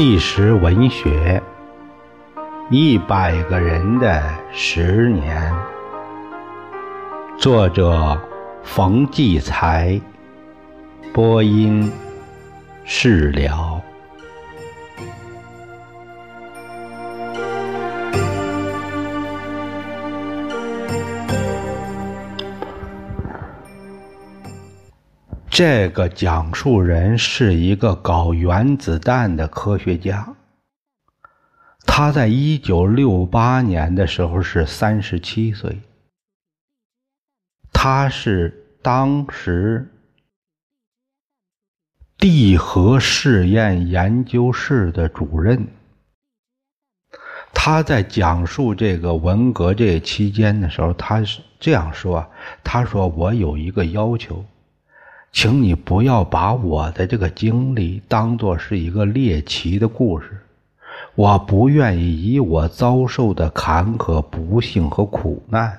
纪实文学，一百个人的十年。作者：冯骥才，播音：释了。这个讲述人是一个搞原子弹的科学家。他在一九六八年的时候是三十七岁。他是当时地核试验研究室的主任。他在讲述这个文革这期间的时候，他是这样说：“他说我有一个要求。”请你不要把我的这个经历当作是一个猎奇的故事，我不愿意以我遭受的坎坷、不幸和苦难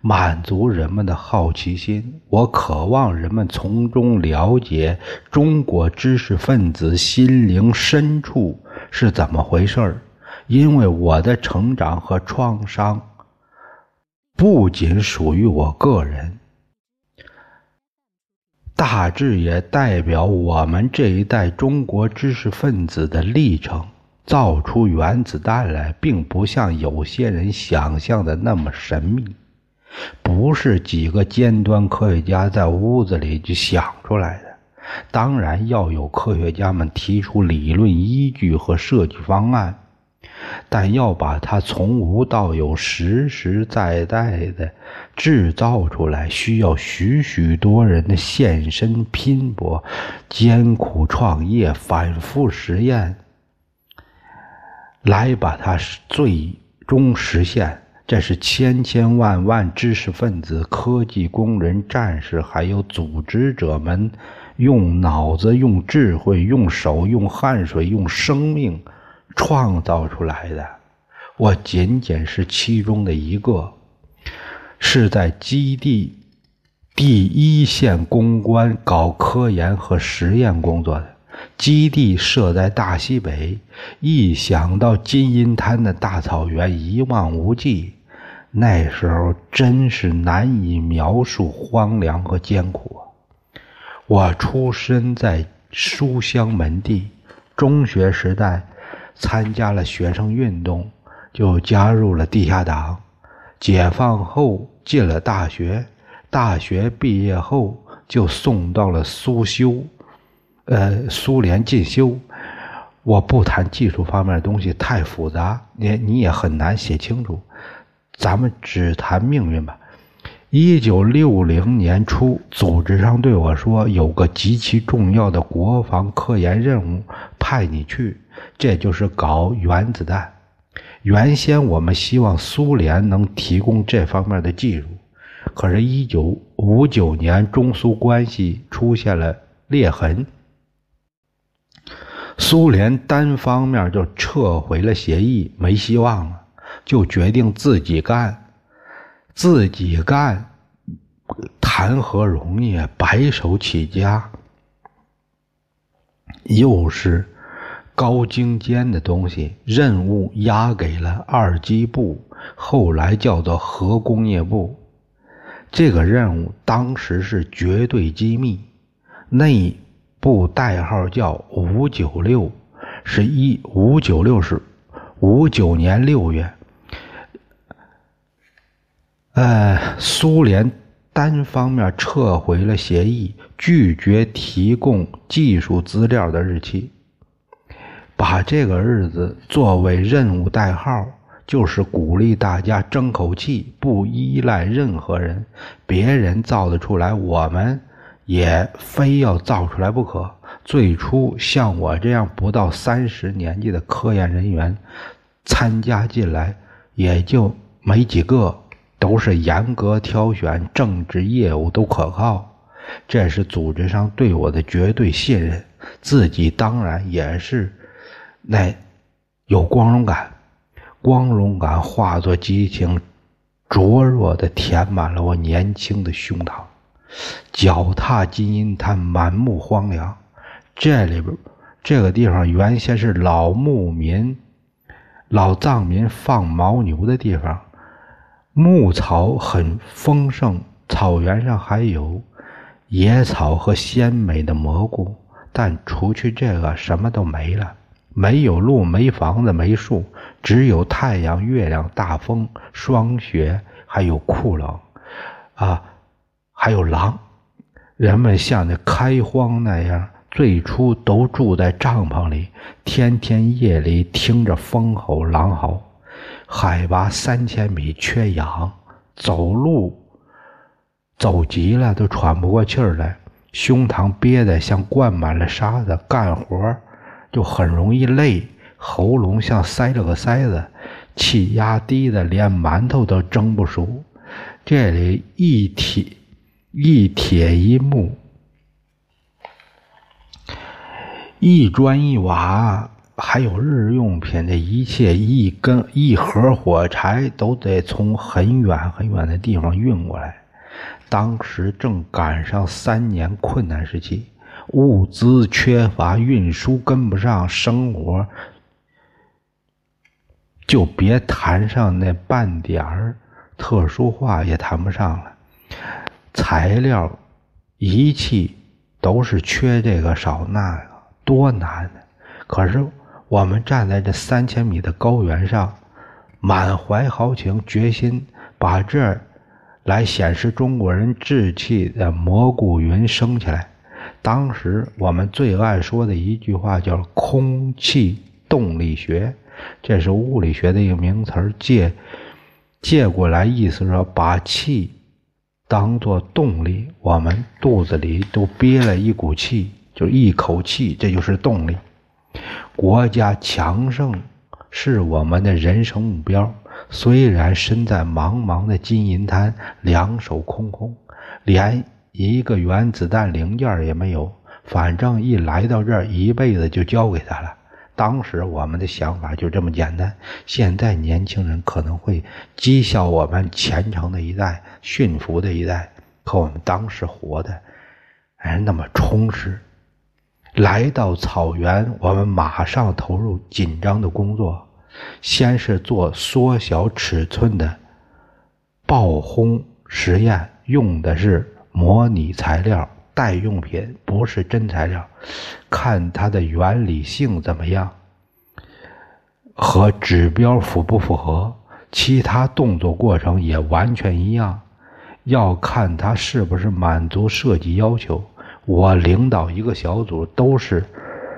满足人们的好奇心。我渴望人们从中了解中国知识分子心灵深处是怎么回事儿，因为我的成长和创伤不仅属于我个人。大致也代表我们这一代中国知识分子的历程。造出原子弹来，并不像有些人想象的那么神秘，不是几个尖端科学家在屋子里就想出来的。当然要有科学家们提出理论依据和设计方案。但要把它从无到有、实实在在的制造出来，需要许许多人的献身、拼搏、艰苦创业、反复实验，来把它最终实现。这是千千万万知识分子、科技工人、战士，还有组织者们用脑子、用智慧、用手、用汗水、用生命。创造出来的，我仅仅是其中的一个，是在基地第一线攻关搞科研和实验工作的。基地设在大西北，一想到金银滩的大草原一望无际，那时候真是难以描述荒凉和艰苦啊。我出生在书香门第，中学时代。参加了学生运动，就加入了地下党。解放后进了大学，大学毕业后就送到了苏修，呃，苏联进修。我不谈技术方面的东西，太复杂，你你也很难写清楚。咱们只谈命运吧。一九六零年初，组织上对我说，有个极其重要的国防科研任务，派你去。这就是搞原子弹。原先我们希望苏联能提供这方面的技术，可是，一九五九年中苏关系出现了裂痕，苏联单方面就撤回了协议，没希望了，就决定自己干，自己干，谈何容易？白手起家，又是。高精尖的东西，任务压给了二机部，后来叫做核工业部。这个任务当时是绝对机密，内部代号叫五九六，是一五九六是五九年六月，呃，苏联单方面撤回了协议，拒绝提供技术资料的日期。把这个日子作为任务代号，就是鼓励大家争口气，不依赖任何人。别人造得出来，我们也非要造出来不可。最初像我这样不到三十年纪的科研人员参加进来，也就没几个，都是严格挑选，政治业务都可靠。这是组织上对我的绝对信任，自己当然也是。那有光荣感，光荣感化作激情，灼热的填满了我年轻的胸膛。脚踏金银滩，满目荒凉。这里边这个地方原先是老牧民、老藏民放牦牛的地方，牧草很丰盛，草原上还有野草和鲜美的蘑菇。但除去这个，什么都没了，没有路，没房子，没树，只有太阳、月亮、大风、霜雪，还有酷冷，啊，还有狼。人们像那开荒那样，最初都住在帐篷里，天天夜里听着风吼狼嚎。海拔三千米，缺氧，走路走急了都喘不过气儿来，胸膛憋得像灌满了沙子，干活就很容易累，喉咙像塞了个塞子，气压低的连馒头都蒸不熟。这里一体。一铁一木，一砖一瓦，还有日用品的一切，一根一盒火柴都得从很远很远的地方运过来。当时正赶上三年困难时期，物资缺乏，运输跟不上，生活就别谈上那半点儿特殊化也谈不上了。材料、仪器都是缺这个少那个，多难！可是我们站在这三千米的高原上，满怀豪情，决心把这儿来显示中国人志气的蘑菇云升起来。当时我们最爱说的一句话叫“空气动力学”，这是物理学的一个名词，借借过来意思说把气。当做动力，我们肚子里都憋了一股气，就一口气，这就是动力。国家强盛是我们的人生目标。虽然身在茫茫的金银滩，两手空空，连一个原子弹零件也没有，反正一来到这儿，一辈子就交给他了。当时我们的想法就这么简单，现在年轻人可能会讥笑我们虔诚的一代、驯服的一代，可我们当时活的哎那么充实。来到草原，我们马上投入紧张的工作，先是做缩小尺寸的爆轰实验，用的是模拟材料。代用品不是真材料，看它的原理性怎么样，和指标符不符合，其他动作过程也完全一样，要看它是不是满足设计要求。我领导一个小组，都是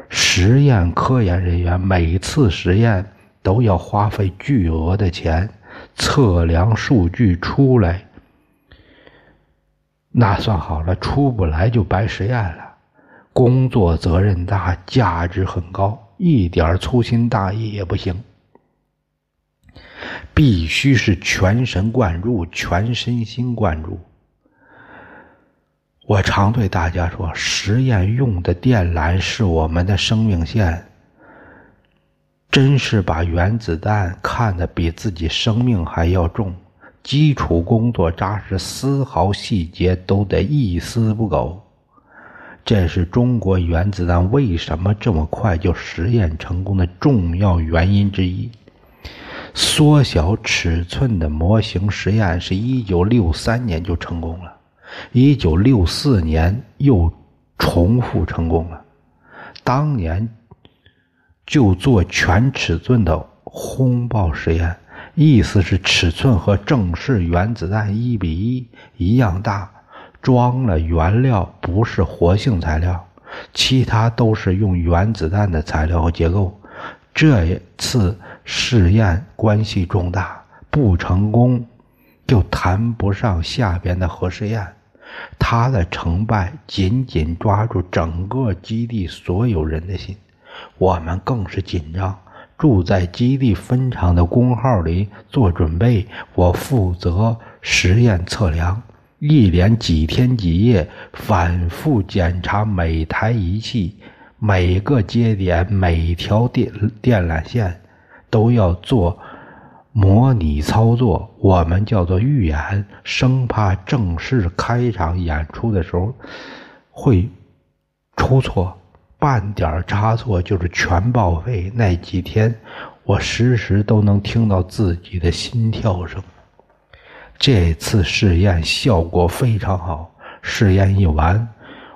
实验科研人员，每次实验都要花费巨额的钱，测量数据出来。那算好了，出不来就白实验了。工作责任大，价值很高，一点粗心大意也不行。必须是全神贯注，全身心贯注。我常对大家说，实验用的电缆是我们的生命线。真是把原子弹看得比自己生命还要重。基础工作扎实，丝毫细节都得一丝不苟。这是中国原子弹为什么这么快就实验成功的重要原因之一。缩小尺寸的模型实验是一九六三年就成功了，一九六四年又重复成功了。当年就做全尺寸的轰爆实验。意思是尺寸和正式原子弹一比一一样大，装了原料不是活性材料，其他都是用原子弹的材料和结构。这次试验关系重大，不成功就谈不上下边的核试验。他的成败紧紧抓住整个基地所有人的心，我们更是紧张。住在基地分厂的工号里做准备，我负责实验测量，一连几天几夜反复检查每台仪器、每个接点、每条电电缆线，都要做模拟操作，我们叫做预演，生怕正式开场演出的时候会出错。半点差错就是全报废。那几天，我时时都能听到自己的心跳声。这次试验效果非常好。试验一完，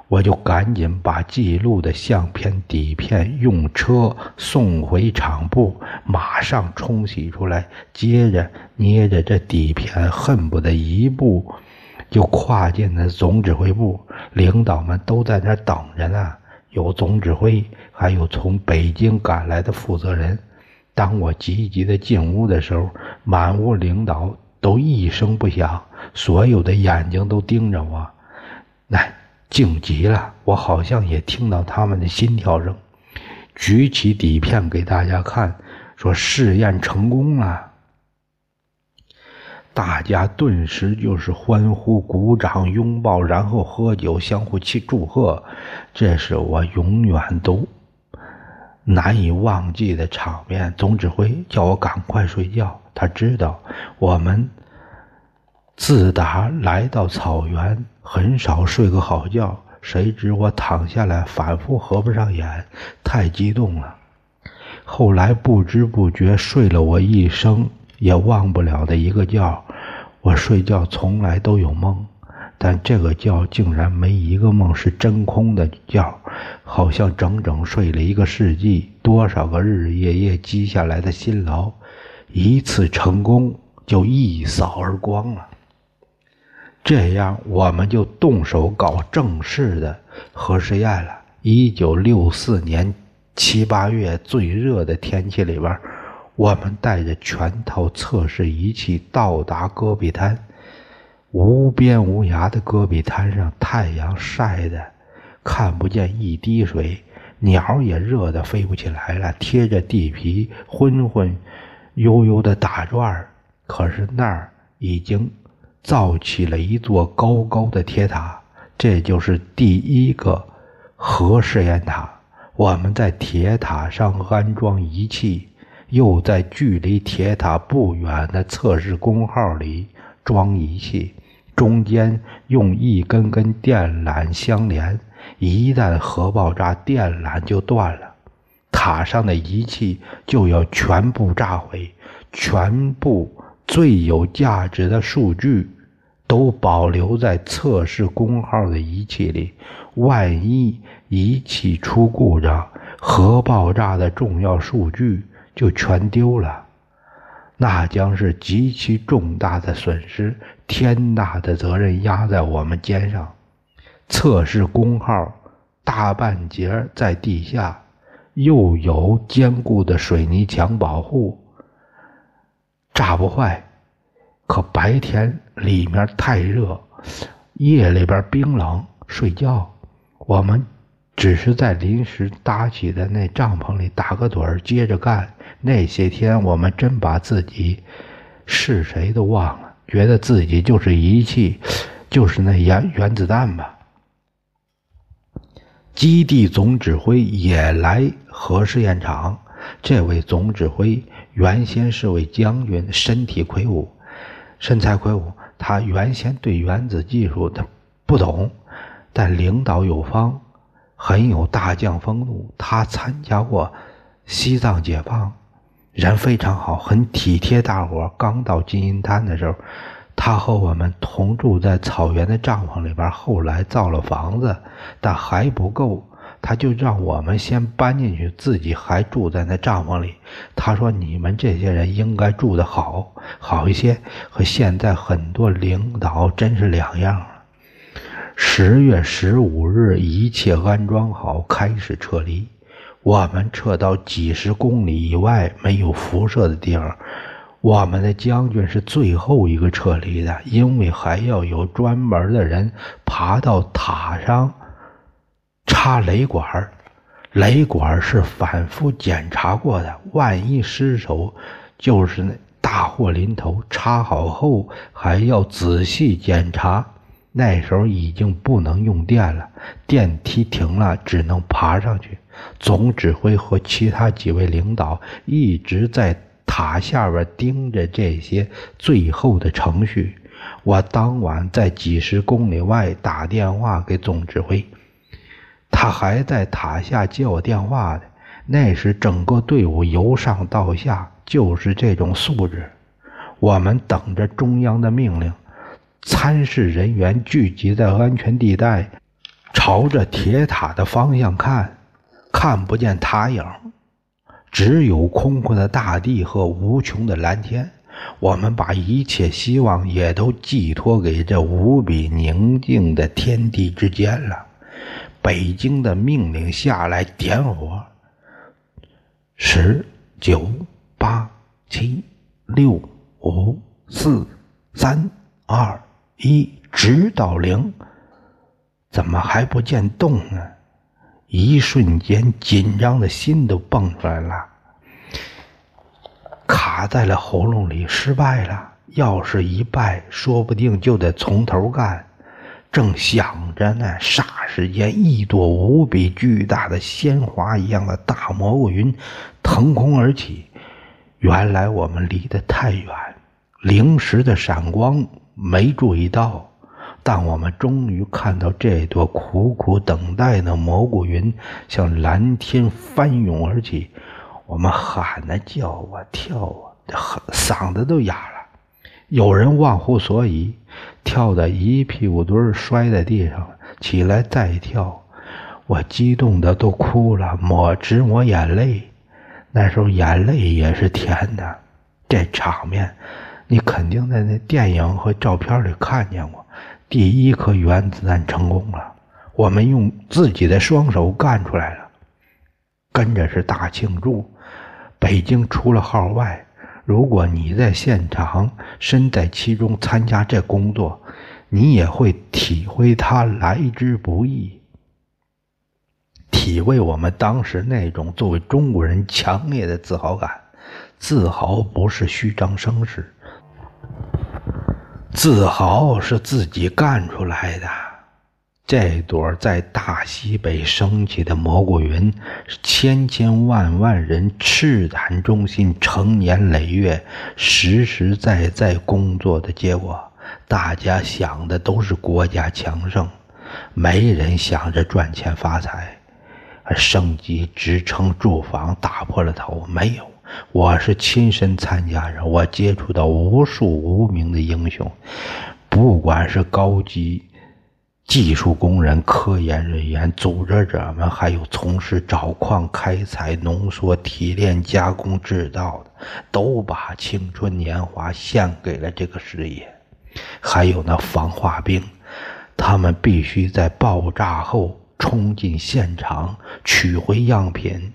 我就赶紧把记录的相片底片用车送回厂部，马上冲洗出来。接着捏着这底片，恨不得一步就跨进那总指挥部。领导们都在那等着呢，有总指挥，还有从北京赶来的负责人。当我急急的进屋的时候，满屋领导都一声不响，所有的眼睛都盯着我。那静极了，我好像也听到他们的心跳声。举起底片给大家看，说试验成功了。大家顿时就是欢呼、鼓掌、拥抱，然后喝酒，相互去祝贺。这是我永远都难以忘记的场面。总指挥叫我赶快睡觉，他知道我们自打来到草原。很少睡个好觉，谁知我躺下来反复合不上眼，太激动了。后来不知不觉睡了我一生也忘不了的一个觉。我睡觉从来都有梦，但这个觉竟然没一个梦是真空的觉，好像整整睡了一个世纪。多少个日日夜夜积下来的辛劳，一次成功就一扫而光了。这样，我们就动手搞正式的核试验了。一九六四年七八月最热的天气里边，我们带着全套测试仪器到达戈壁滩。无边无涯的戈壁滩上，太阳晒的看不见一滴水，鸟也热得飞不起来了，贴着地皮昏昏悠悠的打转可是那儿已经。造起了一座高高的铁塔，这就是第一个核试验塔。我们在铁塔上安装仪器，又在距离铁塔不远的测试工号里装仪器，中间用一根根电缆相连。一旦核爆炸，电缆就断了，塔上的仪器就要全部炸毁，全部。最有价值的数据都保留在测试工号的仪器里，万一仪器出故障，核爆炸的重要数据就全丢了，那将是极其重大的损失，天大的责任压在我们肩上。测试工号大半截在地下，又有坚固的水泥墙保护。炸不坏，可白天里面太热，夜里边冰冷，睡觉。我们只是在临时搭起的那帐篷里打个盹儿，接着干。那些天，我们真把自己是谁都忘了，觉得自己就是仪器，就是那原原子弹吧。基地总指挥也来核试验场，这位总指挥。原先是位将军，身体魁梧，身材魁梧。他原先对原子技术他不懂，但领导有方，很有大将风度。他参加过西藏解放，人非常好，很体贴大伙。刚到金银滩的时候，他和我们同住在草原的帐篷里边。后来造了房子，但还不够。他就让我们先搬进去，自己还住在那帐篷里。他说：“你们这些人应该住得好，好一些，和现在很多领导真是两样了。”十月十五日，一切安装好，开始撤离。我们撤到几十公里以外没有辐射的地方。我们的将军是最后一个撤离的，因为还要有专门的人爬到塔上。插雷管雷管是反复检查过的，万一失手，就是那大祸临头。插好后还要仔细检查。那时候已经不能用电了，电梯停了，只能爬上去。总指挥和其他几位领导一直在塔下边盯着这些最后的程序。我当晚在几十公里外打电话给总指挥。他还在塔下接我电话呢。那时整个队伍由上到下就是这种素质。我们等着中央的命令，参事人员聚集在安全地带，朝着铁塔的方向看，看不见塔影，只有空旷的大地和无穷的蓝天。我们把一切希望也都寄托给这无比宁静的天地之间了。北京的命令下来，点火。十九八七六五四三二一，直到零，怎么还不见动呢？一瞬间，紧张的心都蹦出来了，卡在了喉咙里，失败了。要是一败，说不定就得从头干。正想着呢，霎时间，一朵无比巨大的鲜花一样的大蘑菇云腾空而起。原来我们离得太远，灵石的闪光没注意到。但我们终于看到这朵苦苦等待的蘑菇云向蓝天翻涌而起。我们喊啊叫啊跳啊，嗓子都哑了。有人忘乎所以。跳的一屁股墩儿摔在地上，起来再跳，我激动的都哭了，抹直抹眼泪。那时候眼泪也是甜的。这场面，你肯定在那电影和照片里看见过。第一颗原子弹成功了，我们用自己的双手干出来了，跟着是大庆祝。北京出了号外。如果你在现场，身在其中参加这工作，你也会体会它来之不易，体会我们当时那种作为中国人强烈的自豪感。自豪不是虚张声势，自豪是自己干出来的。这朵在大西北升起的蘑菇云，是千千万万人赤胆忠心、成年累月、实实在在工作的结果。大家想的都是国家强盛，没人想着赚钱发财，升级职称、住房，打破了头。没有，我是亲身参加人，我接触到无数无名的英雄，不管是高级。技术工人、科研人员、组织者们，还有从事找矿、开采、浓缩、提炼、加工、制造的，都把青春年华献给了这个事业。还有那防化兵，他们必须在爆炸后冲进现场，取回样品，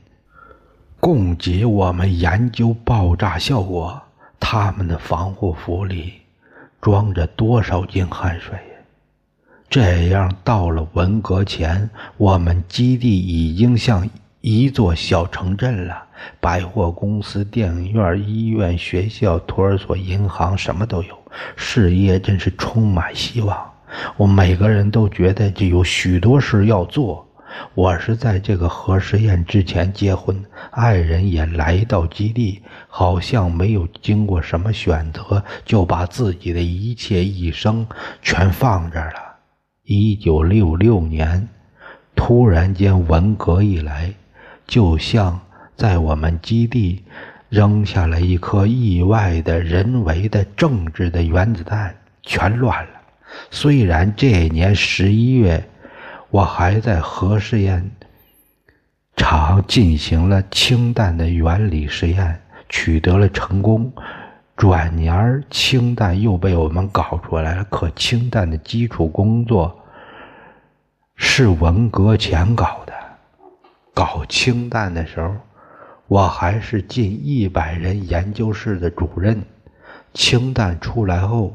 供给我们研究爆炸效果。他们的防护服里装着多少斤汗水？这样到了文革前，我们基地已经像一座小城镇了。百货公司、电影院、医院、学校、托儿所、银行，什么都有。事业真是充满希望。我每个人都觉得这有许多事要做。我是在这个核试验之前结婚，爱人也来到基地，好像没有经过什么选择，就把自己的一切一生全放这儿了。一九六六年，突然间文革一来，就像在我们基地扔下了一颗意外的人为的政治的原子弹，全乱了。虽然这年十一月，我还在核试验场进行了氢弹的原理实验，取得了成功。转年儿氢弹又被我们搞出来了。可氢弹的基础工作是文革前搞的。搞氢弹的时候，我还是近一百人研究室的主任。氢弹出来后，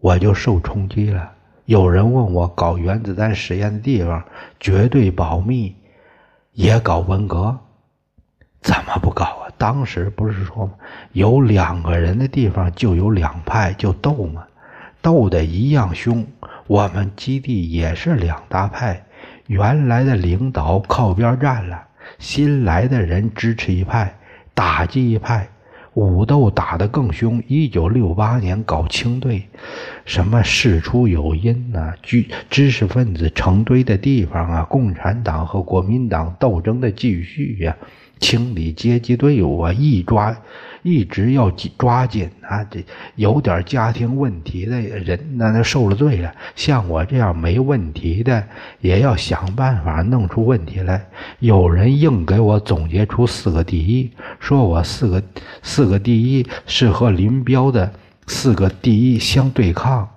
我就受冲击了。有人问我搞原子弹实验的地方绝对保密，也搞文革，怎么不搞啊？当时不是说吗？有两个人的地方就有两派，就斗嘛，斗得一样凶。我们基地也是两大派，原来的领导靠边站了，新来的人支持一派，打击一派。武斗打得更凶。一九六八年搞清队，什么事出有因呐？知知识分子成堆的地方啊，共产党和国民党斗争的继续呀，清理阶级队伍啊，一抓。一直要抓紧啊！这有点家庭问题的人，那那受了罪了。像我这样没问题的，也要想办法弄出问题来。有人硬给我总结出四个第一，说我四个四个第一是和林彪的四个第一相对抗。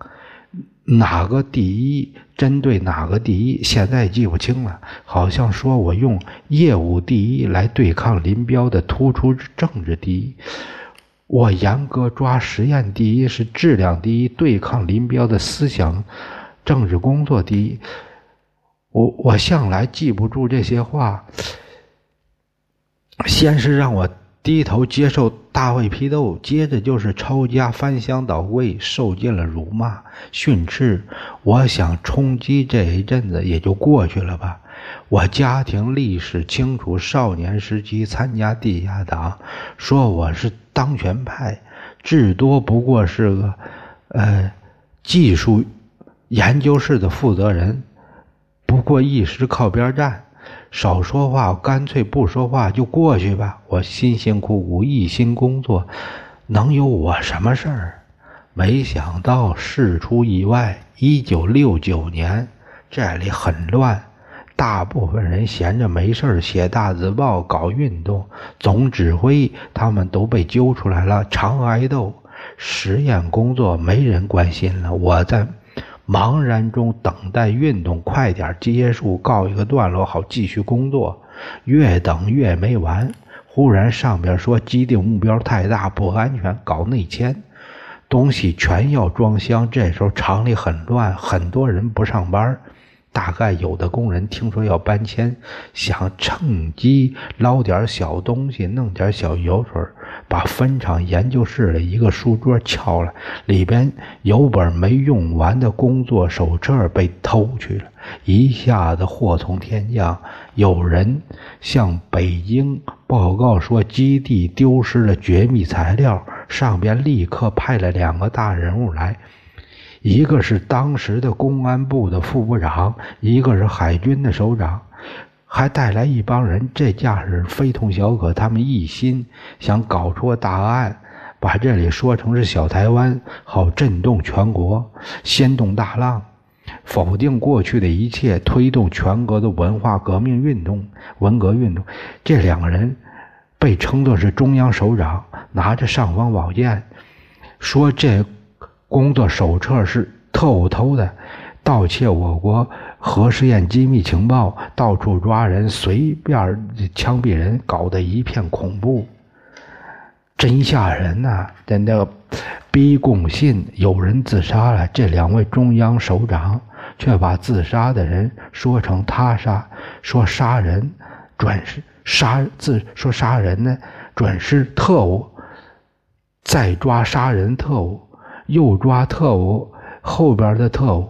哪个第一针对哪个第一？现在记不清了。好像说我用业务第一来对抗林彪的突出政治第一。我严格抓实验第一是质量第一，对抗林彪的思想政治工作第一。我我向来记不住这些话。先是让我。低头接受大胃批斗，接着就是抄家、翻箱倒柜，受尽了辱骂、训斥。我想冲击这一阵子也就过去了吧。我家庭历史清楚，少年时期参加地下党，说我是当权派，至多不过是个呃技术研究室的负责人，不过一时靠边站。少说话，干脆不说话就过去吧。我辛辛苦苦一心工作，能有我什么事儿？没想到事出意外。一九六九年，这里很乱，大部分人闲着没事写大字报、搞运动。总指挥他们都被揪出来了，常挨斗。实验工作没人关心了，我在。茫然中等待运动快点结束，告一个段落，好继续工作。越等越没完。忽然上边说基地目标太大，不安全，搞内迁，东西全要装箱。这时候厂里很乱，很多人不上班。大概有的工人听说要搬迁，想趁机捞点小东西，弄点小油水，把分厂研究室的一个书桌撬了，里边有本没用完的工作手册被偷去了，一下子祸从天降。有人向北京报告说基地丢失了绝密材料，上边立刻派了两个大人物来。一个是当时的公安部的副部长，一个是海军的首长，还带来一帮人。这架势非同小可，他们一心想搞出个大案，把这里说成是小台湾，好震动全国，掀动大浪，否定过去的一切，推动全国的文化革命运动、文革运动。这两个人被称作是中央首长，拿着尚方宝剑，说这。工作手册是特务偷的，盗窃我国核试验机密情报，到处抓人，随便枪毙人，搞得一片恐怖，真吓人呐！在那个逼供信，有人自杀了，这两位中央首长却把自杀的人说成他杀，说杀人准是杀自说杀人呢，准是特务，再抓杀人特务。又抓特务，后边的特务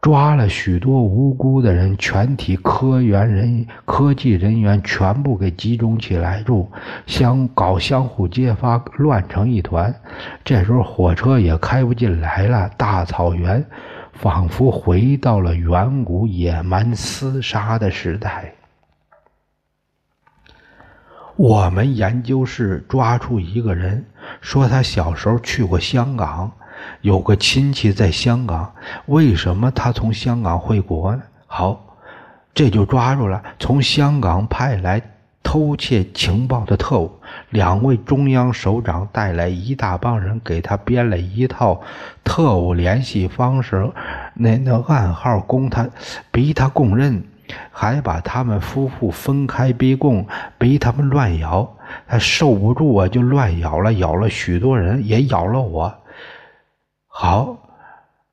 抓了许多无辜的人，全体科员人科技人员全部给集中起来住，相搞相互揭发，乱成一团。这时候火车也开不进来了，大草原仿佛回到了远古野蛮厮杀的时代。我们研究室抓出一个人。说他小时候去过香港，有个亲戚在香港。为什么他从香港回国呢？好，这就抓住了从香港派来偷窃情报的特务。两位中央首长带来一大帮人，给他编了一套特务联系方式，那那暗号供他，逼他供认，还把他们夫妇分开逼供，逼他们乱咬。他受不住啊，就乱咬了，咬了许多人，也咬了我。好，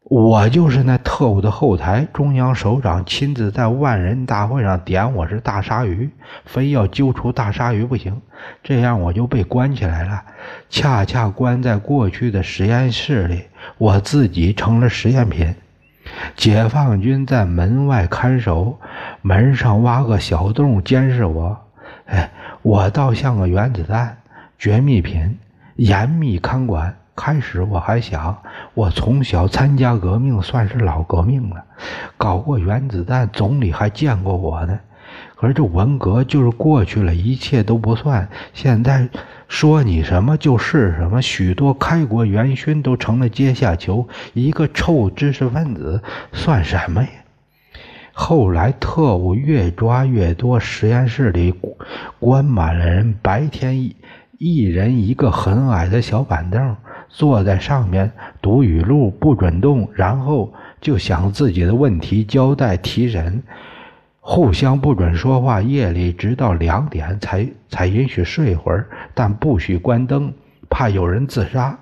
我就是那特务的后台，中央首长亲自在万人大会上点我是大鲨鱼，非要揪出大鲨鱼不行。这样我就被关起来了，恰恰关在过去的实验室里，我自己成了实验品。解放军在门外看守，门上挖个小洞监视我。哎。我倒像个原子弹，绝密品，严密看管。开始我还想，我从小参加革命，算是老革命了，搞过原子弹，总理还见过我呢。可是这文革就是过去了，一切都不算。现在说你什么就是什么，许多开国元勋都成了阶下囚，一个臭知识分子算什么呀？后来特务越抓越多，实验室里关满了人，白天一一人一个很矮的小板凳。坐在上面读语录，不准动，然后就想自己的问题交代提审，互相不准说话。夜里直到两点才才允许睡会儿，但不许关灯，怕有人自杀。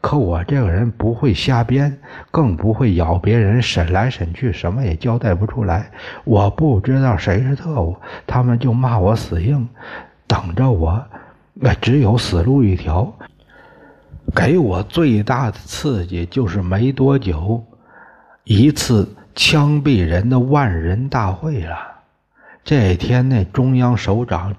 可我这个人不会瞎编，更不会咬别人。审来审去，什么也交代不出来。我不知道谁是特务，他们就骂我死硬，等着我，那只有死路一条。给我最大的刺激就是没多久，一次枪毙人的万人大会了。这天，那中央首长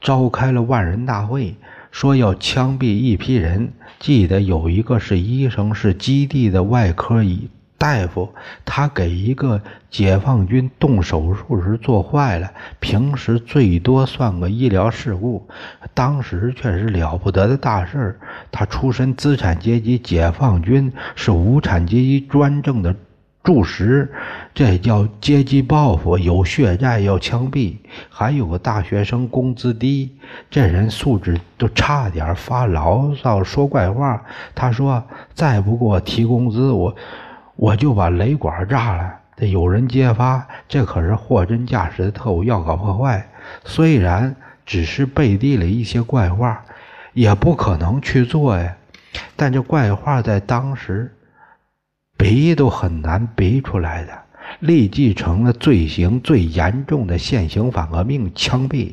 召开了万人大会，说要枪毙一批人。记得有一个是医生，是基地的外科医。大夫，他给一个解放军动手术时做坏了，平时最多算个医疗事故，当时却是了不得的大事他出身资产阶级，解放军是无产阶级专政的柱石，这叫阶级报复，有血债要枪毙。还有个大学生，工资低，这人素质都差点，发牢骚说怪话。他说：“再不给我提工资，我。”我就把雷管炸了，这有人揭发，这可是货真价实的特务要搞破坏。虽然只是背地里一些怪话，也不可能去做呀。但这怪话在当时，鼻都很难鼻出来的，立即成了罪行最严重的现行反革命，枪毙。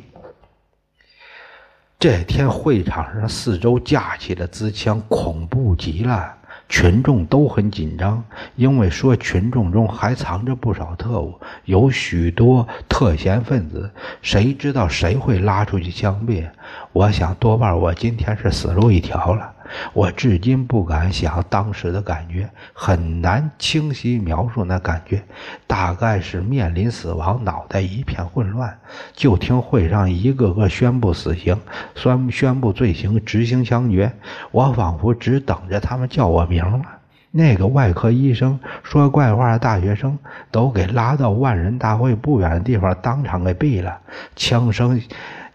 这天会场上四周架起了支枪，恐怖极了。群众都很紧张，因为说群众中还藏着不少特务，有许多特嫌分子，谁知道谁会拉出去枪毙？我想多半我今天是死路一条了。我至今不敢想当时的感觉，很难清晰描述那感觉。大概是面临死亡，脑袋一片混乱。就听会上一个个宣布死刑，宣宣布罪行，执行枪决。我仿佛只等着他们叫我名了。那个外科医生说怪话的大学生都给拉到万人大会不远的地方，当场给毙了。枪声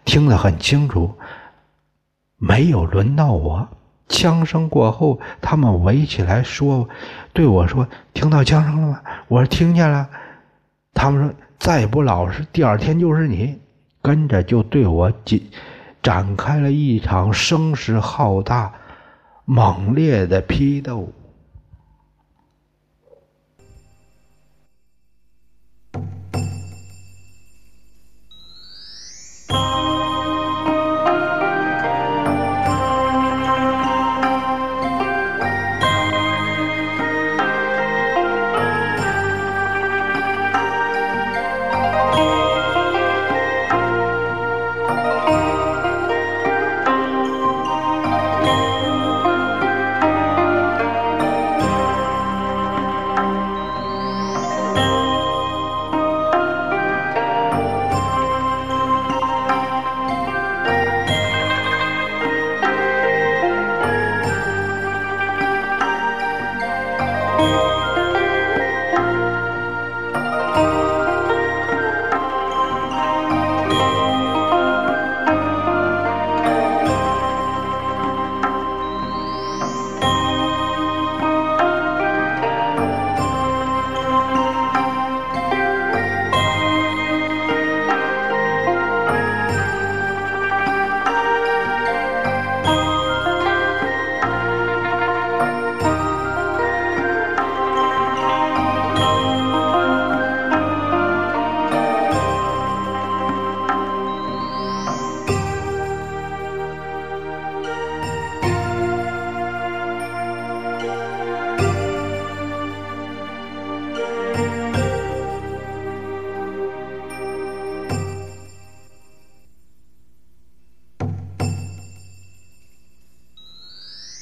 听得很清楚，没有轮到我。枪声过后，他们围起来说：“对我说，听到枪声了吗？”我说：“听见了。”他们说：“再不老实，第二天就是你。”跟着就对我展展开了一场声势浩大、猛烈的批斗。